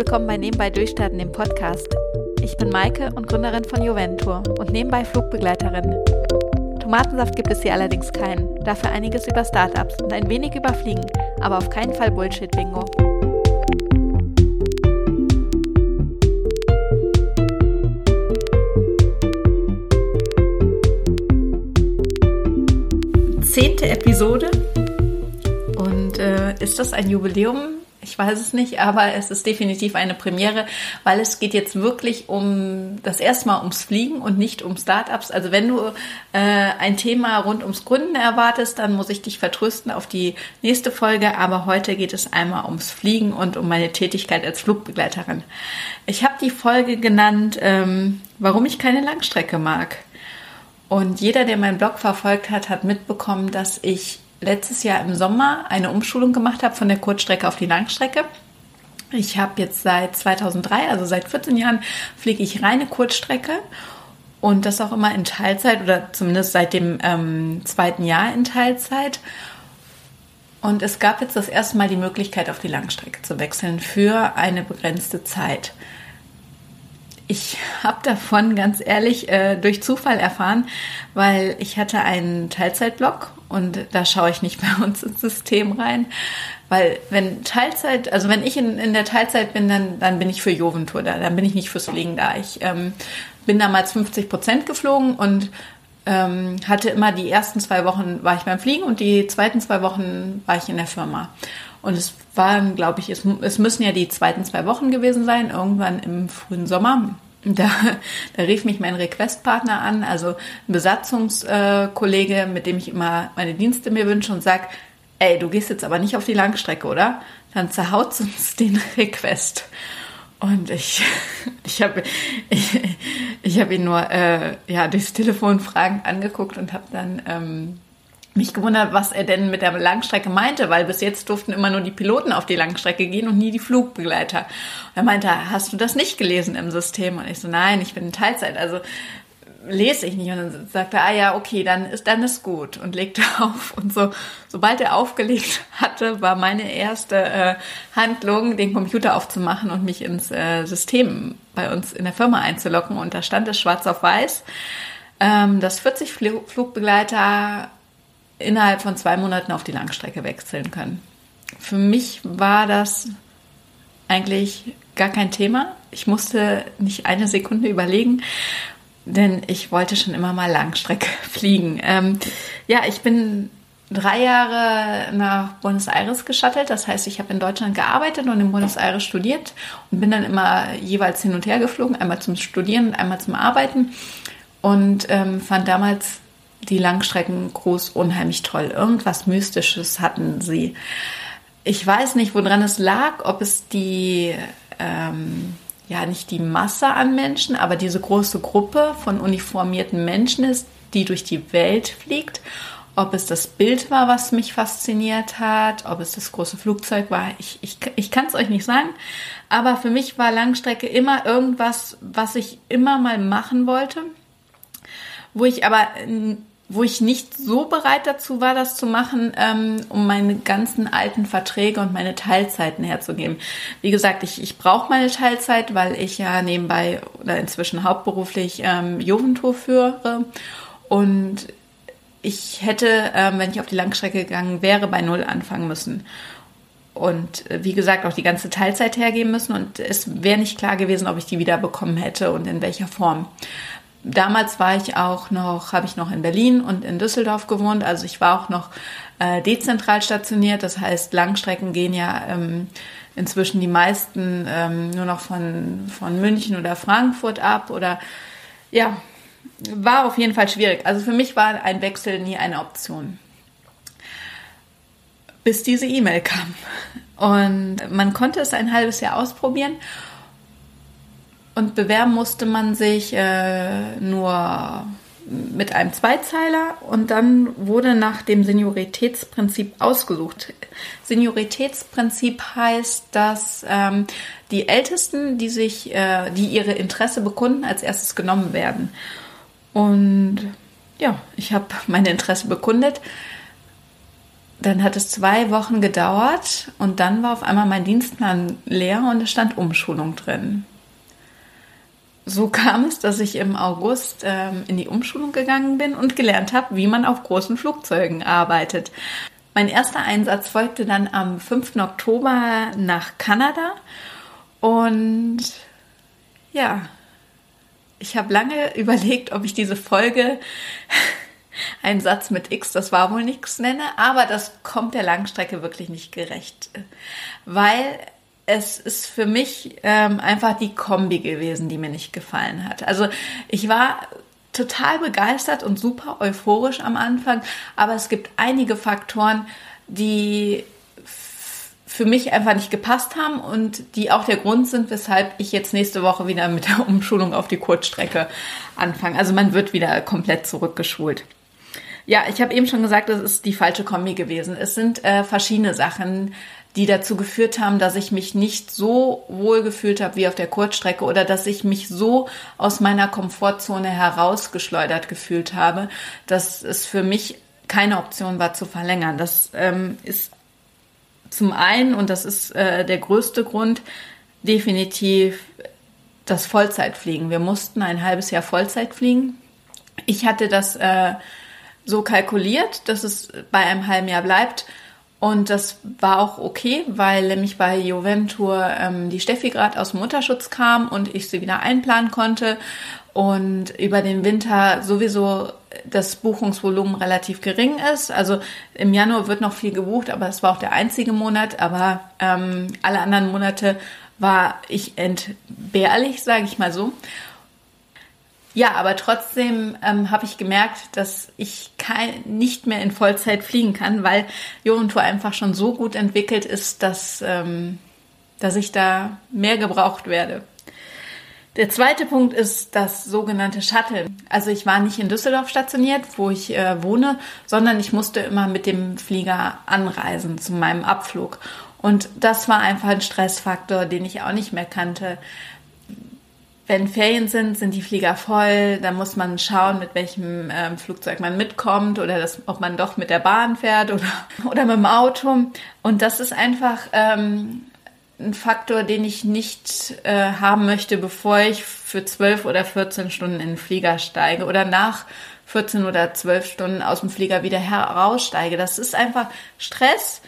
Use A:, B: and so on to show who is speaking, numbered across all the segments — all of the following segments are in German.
A: willkommen bei Nebenbei Durchstarten, dem Podcast. Ich bin Maike und Gründerin von Juventur und nebenbei Flugbegleiterin. Tomatensaft gibt es hier allerdings keinen, dafür einiges über Startups und ein wenig über Fliegen, aber auf keinen Fall Bullshit-Bingo. Zehnte Episode. Und äh, ist das ein Jubiläum? Ich weiß es nicht, aber es ist definitiv eine Premiere, weil es geht jetzt wirklich um das erste Mal ums Fliegen und nicht um Startups. Also wenn du äh, ein Thema rund ums Gründen erwartest, dann muss ich dich vertrösten auf die nächste Folge. Aber heute geht es einmal ums Fliegen und um meine Tätigkeit als Flugbegleiterin. Ich habe die Folge genannt, ähm, warum ich keine Langstrecke mag. Und jeder, der meinen Blog verfolgt hat, hat mitbekommen, dass ich letztes Jahr im Sommer eine Umschulung gemacht habe von der Kurzstrecke auf die Langstrecke. Ich habe jetzt seit 2003, also seit 14 Jahren, fliege ich reine Kurzstrecke und das auch immer in Teilzeit oder zumindest seit dem ähm, zweiten Jahr in Teilzeit. Und es gab jetzt das erste Mal die Möglichkeit, auf die Langstrecke zu wechseln für eine begrenzte Zeit. Ich habe davon ganz ehrlich äh, durch Zufall erfahren, weil ich hatte einen Teilzeitblock und da schaue ich nicht bei uns ins System rein. Weil wenn Teilzeit, also wenn ich in, in der Teilzeit bin, dann, dann bin ich für Joventur da, dann bin ich nicht fürs Fliegen da. Ich ähm, bin damals 50 Prozent geflogen und ähm, hatte immer die ersten zwei Wochen war ich beim Fliegen und die zweiten zwei Wochen war ich in der Firma. Und es waren, glaube ich, es, es müssen ja die zweiten zwei Wochen gewesen sein, irgendwann im frühen Sommer. Da, da rief mich mein Requestpartner an, also ein Besatzungskollege, mit dem ich immer meine Dienste mir wünsche und sagt, ey, du gehst jetzt aber nicht auf die Langstrecke, oder? Dann zerhaut uns den Request. Und ich, ich habe ich, ich hab ihn nur äh, ja, durchs Telefon fragend angeguckt und habe dann ähm, mich gewundert, was er denn mit der Langstrecke meinte, weil bis jetzt durften immer nur die Piloten auf die Langstrecke gehen und nie die Flugbegleiter. Und er meinte, hast du das nicht gelesen im System? Und ich so, nein, ich bin in Teilzeit, also lese ich nicht. Und dann sagte er, ah ja, okay, dann ist, dann ist gut und legte auf. Und so, sobald er aufgelegt hatte, war meine erste äh, Handlung, den Computer aufzumachen und mich ins äh, System bei uns in der Firma einzuloggen. Und da stand es schwarz auf weiß, ähm, dass 40 Flugbegleiter innerhalb von zwei Monaten auf die Langstrecke wechseln können. Für mich war das eigentlich gar kein Thema. Ich musste nicht eine Sekunde überlegen, denn ich wollte schon immer mal Langstrecke fliegen. Ähm, ja, ich bin drei Jahre nach Buenos Aires geschattelt. Das heißt, ich habe in Deutschland gearbeitet und in Buenos Aires studiert und bin dann immer jeweils hin und her geflogen, einmal zum Studieren und einmal zum Arbeiten. Und ähm, fand damals die Langstrecken groß unheimlich toll. Irgendwas Mystisches hatten sie. Ich weiß nicht, woran es lag, ob es die, ähm, ja, nicht die Masse an Menschen, aber diese große Gruppe von uniformierten Menschen ist, die durch die Welt fliegt. Ob es das Bild war, was mich fasziniert hat, ob es das große Flugzeug war, ich, ich, ich kann es euch nicht sagen. Aber für mich war Langstrecke immer irgendwas, was ich immer mal machen wollte, wo ich aber wo ich nicht so bereit dazu war, das zu machen, ähm, um meine ganzen alten Verträge und meine Teilzeiten herzugeben. Wie gesagt, ich, ich brauche meine Teilzeit, weil ich ja nebenbei oder inzwischen hauptberuflich ähm, Juventur führe und ich hätte, ähm, wenn ich auf die Langstrecke gegangen wäre, bei Null anfangen müssen. Und äh, wie gesagt, auch die ganze Teilzeit hergeben müssen. Und es wäre nicht klar gewesen, ob ich die wieder bekommen hätte und in welcher Form damals war ich auch noch, habe ich noch in Berlin und in Düsseldorf gewohnt. Also ich war auch noch äh, dezentral stationiert. Das heißt, Langstrecken gehen ja ähm, inzwischen die meisten ähm, nur noch von, von München oder Frankfurt ab. Oder ja, war auf jeden Fall schwierig. Also für mich war ein Wechsel nie eine Option. Bis diese E-Mail kam. Und man konnte es ein halbes Jahr ausprobieren. Und bewerben musste man sich äh, nur mit einem Zweizeiler und dann wurde nach dem Senioritätsprinzip ausgesucht. Senioritätsprinzip heißt, dass ähm, die Ältesten, die sich, äh, die ihre Interesse bekunden, als erstes genommen werden. Und ja, ich habe mein Interesse bekundet. dann hat es zwei Wochen gedauert und dann war auf einmal mein Dienstplan leer und es stand Umschulung drin. So kam es, dass ich im August ähm, in die Umschulung gegangen bin und gelernt habe, wie man auf großen Flugzeugen arbeitet. Mein erster Einsatz folgte dann am 5. Oktober nach Kanada und ja, ich habe lange überlegt, ob ich diese Folge einen Satz mit X, das war wohl nichts nenne, aber das kommt der Langstrecke wirklich nicht gerecht, weil es ist für mich ähm, einfach die Kombi gewesen, die mir nicht gefallen hat. Also ich war total begeistert und super euphorisch am Anfang, aber es gibt einige Faktoren, die für mich einfach nicht gepasst haben und die auch der Grund sind, weshalb ich jetzt nächste Woche wieder mit der Umschulung auf die Kurzstrecke anfange. Also man wird wieder komplett zurückgeschult. Ja, ich habe eben schon gesagt, das ist die falsche Kombi gewesen. Es sind äh, verschiedene Sachen, die dazu geführt haben, dass ich mich nicht so wohl gefühlt habe wie auf der Kurzstrecke oder dass ich mich so aus meiner Komfortzone herausgeschleudert gefühlt habe, dass es für mich keine Option war zu verlängern. Das ähm, ist zum einen, und das ist äh, der größte Grund, definitiv das Vollzeitfliegen. Wir mussten ein halbes Jahr Vollzeit fliegen. Ich hatte das äh, so kalkuliert, dass es bei einem halben Jahr bleibt. Und das war auch okay, weil nämlich bei Juventur ähm, die Steffi gerade aus dem Mutterschutz kam und ich sie wieder einplanen konnte und über den Winter sowieso das Buchungsvolumen relativ gering ist. Also im Januar wird noch viel gebucht, aber es war auch der einzige Monat. Aber ähm, alle anderen Monate war ich entbehrlich, sage ich mal so. Ja, aber trotzdem ähm, habe ich gemerkt, dass ich kein, nicht mehr in Vollzeit fliegen kann, weil Jorentour einfach schon so gut entwickelt ist, dass, ähm, dass ich da mehr gebraucht werde. Der zweite Punkt ist das sogenannte Shuttle. Also ich war nicht in Düsseldorf stationiert, wo ich äh, wohne, sondern ich musste immer mit dem Flieger anreisen zu meinem Abflug. Und das war einfach ein Stressfaktor, den ich auch nicht mehr kannte. Wenn Ferien sind, sind die Flieger voll. Da muss man schauen, mit welchem ähm, Flugzeug man mitkommt oder das, ob man doch mit der Bahn fährt oder, oder mit dem Auto. Und das ist einfach ähm, ein Faktor, den ich nicht äh, haben möchte, bevor ich für zwölf oder 14 Stunden in den Flieger steige oder nach 14 oder 12 Stunden aus dem Flieger wieder heraussteige. Das ist einfach Stress,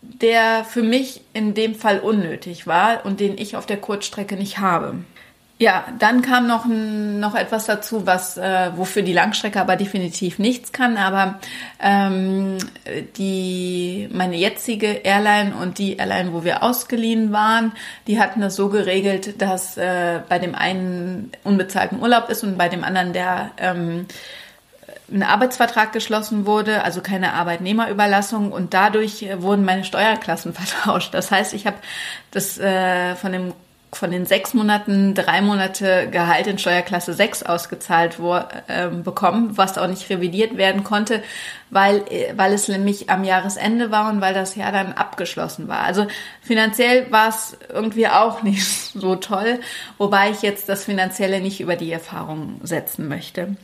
A: der für mich in dem Fall unnötig war und den ich auf der Kurzstrecke nicht habe. Ja, dann kam noch, noch etwas dazu, was äh, wofür die Langstrecke aber definitiv nichts kann. Aber ähm, die meine jetzige Airline und die Airline, wo wir ausgeliehen waren, die hatten das so geregelt, dass äh, bei dem einen unbezahlten Urlaub ist und bei dem anderen der ähm, ein Arbeitsvertrag geschlossen wurde, also keine Arbeitnehmerüberlassung und dadurch wurden meine Steuerklassen vertauscht. Das heißt, ich habe das äh, von dem von den sechs Monaten drei Monate Gehalt in Steuerklasse 6 ausgezahlt äh, bekommen, was auch nicht revidiert werden konnte, weil, äh, weil es nämlich am Jahresende war und weil das Jahr dann abgeschlossen war. Also finanziell war es irgendwie auch nicht so toll, wobei ich jetzt das Finanzielle nicht über die Erfahrung setzen möchte.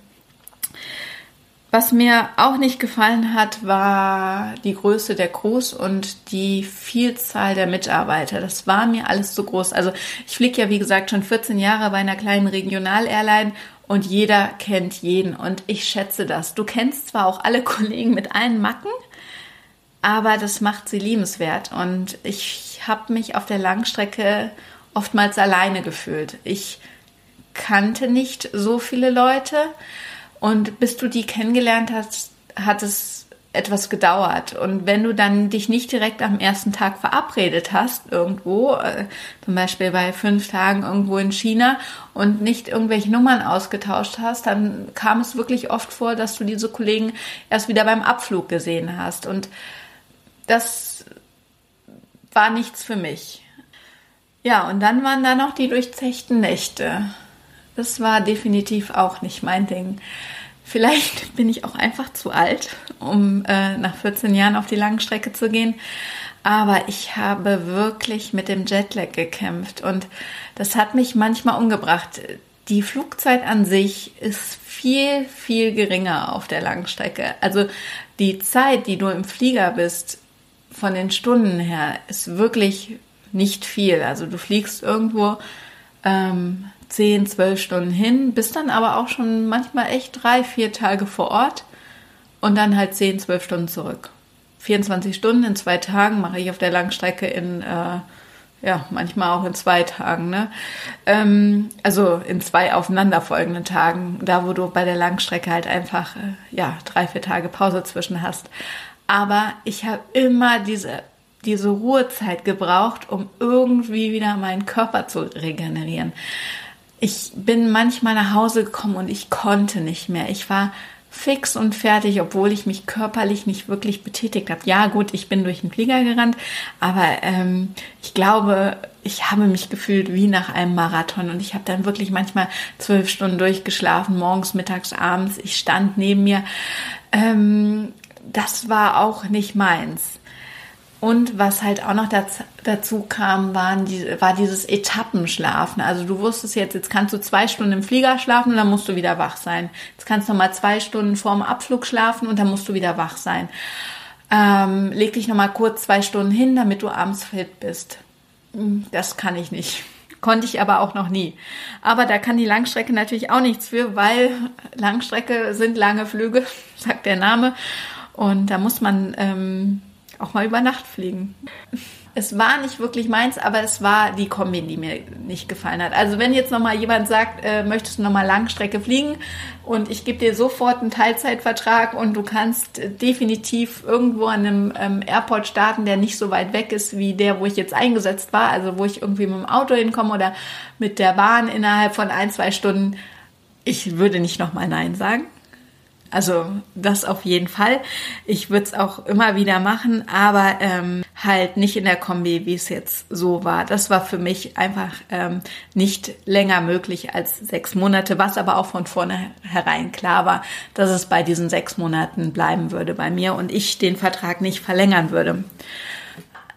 A: Was mir auch nicht gefallen hat, war die Größe der Crews und die Vielzahl der Mitarbeiter. Das war mir alles zu groß. Also ich fliege ja, wie gesagt, schon 14 Jahre bei einer kleinen Regional-Airline und jeder kennt jeden und ich schätze das. Du kennst zwar auch alle Kollegen mit allen Macken, aber das macht sie liebenswert und ich habe mich auf der Langstrecke oftmals alleine gefühlt. Ich kannte nicht so viele Leute und bis du die kennengelernt hast, hat es etwas gedauert. Und wenn du dann dich nicht direkt am ersten Tag verabredet hast, irgendwo, äh, zum Beispiel bei fünf Tagen irgendwo in China und nicht irgendwelche Nummern ausgetauscht hast, dann kam es wirklich oft vor, dass du diese Kollegen erst wieder beim Abflug gesehen hast. Und das war nichts für mich. Ja, und dann waren da noch die durchzechten Nächte. Das war definitiv auch nicht mein Ding. Vielleicht bin ich auch einfach zu alt, um äh, nach 14 Jahren auf die lange Strecke zu gehen. Aber ich habe wirklich mit dem Jetlag gekämpft und das hat mich manchmal umgebracht. die Flugzeit an sich ist viel, viel geringer auf der Langstrecke. Also die Zeit, die du im Flieger bist, von den Stunden her, ist wirklich nicht viel. Also du fliegst irgendwo ähm, 10, 12 Stunden hin, bist dann aber auch schon manchmal echt drei, vier Tage vor Ort und dann halt 10, 12 Stunden zurück. 24 Stunden in zwei Tagen mache ich auf der Langstrecke in, äh, ja, manchmal auch in zwei Tagen, ne? Ähm, also in zwei aufeinanderfolgenden Tagen, da wo du bei der Langstrecke halt einfach, äh, ja, drei, vier Tage Pause zwischen hast. Aber ich habe immer diese diese Ruhezeit gebraucht, um irgendwie wieder meinen Körper zu regenerieren. Ich bin manchmal nach Hause gekommen und ich konnte nicht mehr. Ich war fix und fertig, obwohl ich mich körperlich nicht wirklich betätigt habe. Ja, gut, ich bin durch den Flieger gerannt, aber ähm, ich glaube, ich habe mich gefühlt wie nach einem Marathon und ich habe dann wirklich manchmal zwölf Stunden durchgeschlafen, morgens, mittags, abends. Ich stand neben mir. Ähm, das war auch nicht meins. Und was halt auch noch dazu kam, waren die, war dieses Etappenschlafen. Also du wusstest jetzt, jetzt kannst du zwei Stunden im Flieger schlafen und dann musst du wieder wach sein. Jetzt kannst du mal zwei Stunden vorm Abflug schlafen und dann musst du wieder wach sein. Ähm, leg dich noch mal kurz zwei Stunden hin, damit du abends fit bist. Hm, das kann ich nicht. Konnte ich aber auch noch nie. Aber da kann die Langstrecke natürlich auch nichts für, weil Langstrecke sind lange Flüge, sagt der Name. Und da muss man ähm, auch mal über Nacht fliegen. Es war nicht wirklich meins, aber es war die Kombi, die mir nicht gefallen hat. Also wenn jetzt nochmal jemand sagt, äh, möchtest du nochmal Langstrecke fliegen und ich gebe dir sofort einen Teilzeitvertrag und du kannst definitiv irgendwo an einem ähm, Airport starten, der nicht so weit weg ist wie der, wo ich jetzt eingesetzt war, also wo ich irgendwie mit dem Auto hinkomme oder mit der Bahn innerhalb von ein, zwei Stunden. Ich würde nicht nochmal Nein sagen. Also das auf jeden Fall. Ich würde es auch immer wieder machen, aber ähm, halt nicht in der Kombi, wie es jetzt so war. Das war für mich einfach ähm, nicht länger möglich als sechs Monate, was aber auch von vornherein klar war, dass es bei diesen sechs Monaten bleiben würde bei mir und ich den Vertrag nicht verlängern würde.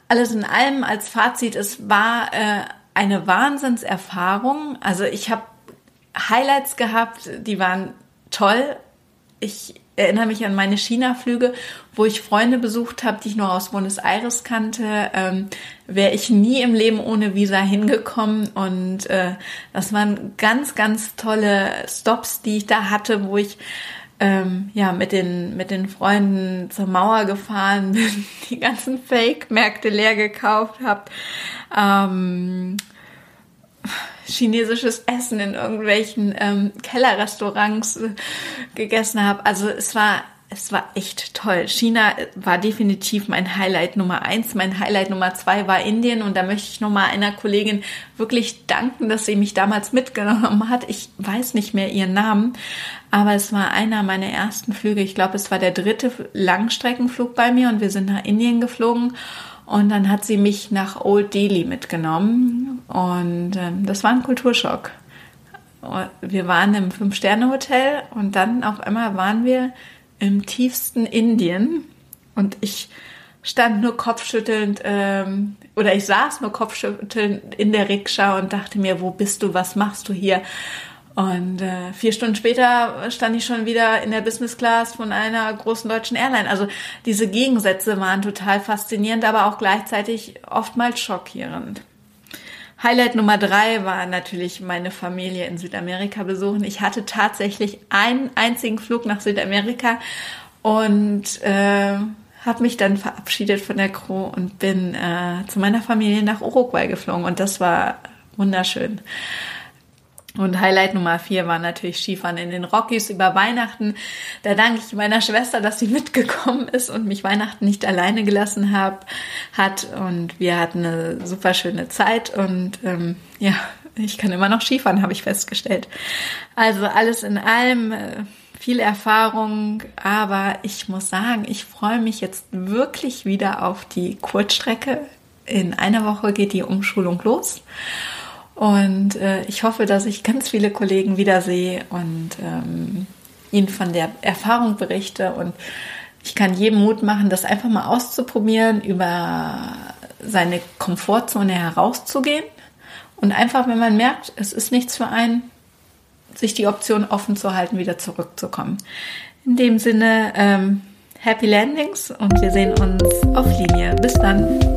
A: Alles in allem als Fazit, es war äh, eine Wahnsinnserfahrung. Also ich habe Highlights gehabt, die waren toll ich erinnere mich an meine China-Flüge, wo ich Freunde besucht habe, die ich nur aus Buenos Aires kannte. Ähm, Wäre ich nie im Leben ohne Visa hingekommen. Und äh, das waren ganz, ganz tolle Stops, die ich da hatte, wo ich ähm, ja mit den mit den Freunden zur Mauer gefahren bin, die ganzen Fake-Märkte leer gekauft habe. Ähm, chinesisches Essen in irgendwelchen ähm, Kellerrestaurants äh, gegessen habe. Also es war es war echt toll. China war definitiv mein Highlight Nummer eins. Mein Highlight Nummer zwei war Indien und da möchte ich nochmal einer Kollegin wirklich danken, dass sie mich damals mitgenommen hat. Ich weiß nicht mehr ihren Namen, aber es war einer meiner ersten Flüge. Ich glaube, es war der dritte Langstreckenflug bei mir und wir sind nach Indien geflogen und dann hat sie mich nach Old Delhi mitgenommen und äh, das war ein Kulturschock. Wir waren im Fünf-Sterne-Hotel und dann auf einmal waren wir im tiefsten Indien und ich stand nur kopfschüttelnd ähm, oder ich saß nur kopfschüttelnd in der Rikscha und dachte mir, wo bist du, was machst du hier? Und äh, vier Stunden später stand ich schon wieder in der Business Class von einer großen deutschen Airline. Also diese Gegensätze waren total faszinierend, aber auch gleichzeitig oftmals schockierend. Highlight Nummer drei war natürlich meine Familie in Südamerika besuchen. Ich hatte tatsächlich einen einzigen Flug nach Südamerika und äh, habe mich dann verabschiedet von der Crew und bin äh, zu meiner Familie nach Uruguay geflogen und das war wunderschön. Und Highlight Nummer vier war natürlich Skifahren in den Rockies über Weihnachten. Da danke ich meiner Schwester, dass sie mitgekommen ist und mich Weihnachten nicht alleine gelassen hab, hat. Und wir hatten eine super schöne Zeit. Und ähm, ja, ich kann immer noch Skifahren, habe ich festgestellt. Also alles in allem äh, viel Erfahrung. Aber ich muss sagen, ich freue mich jetzt wirklich wieder auf die Kurzstrecke. In einer Woche geht die Umschulung los. Und äh, ich hoffe, dass ich ganz viele Kollegen wiedersehe und ähm, ihnen von der Erfahrung berichte. Und ich kann jedem Mut machen, das einfach mal auszuprobieren, über seine Komfortzone herauszugehen. Und einfach, wenn man merkt, es ist nichts für einen, sich die Option offen zu halten, wieder zurückzukommen. In dem Sinne, ähm, Happy Landings und wir sehen uns auf Linie. Bis dann.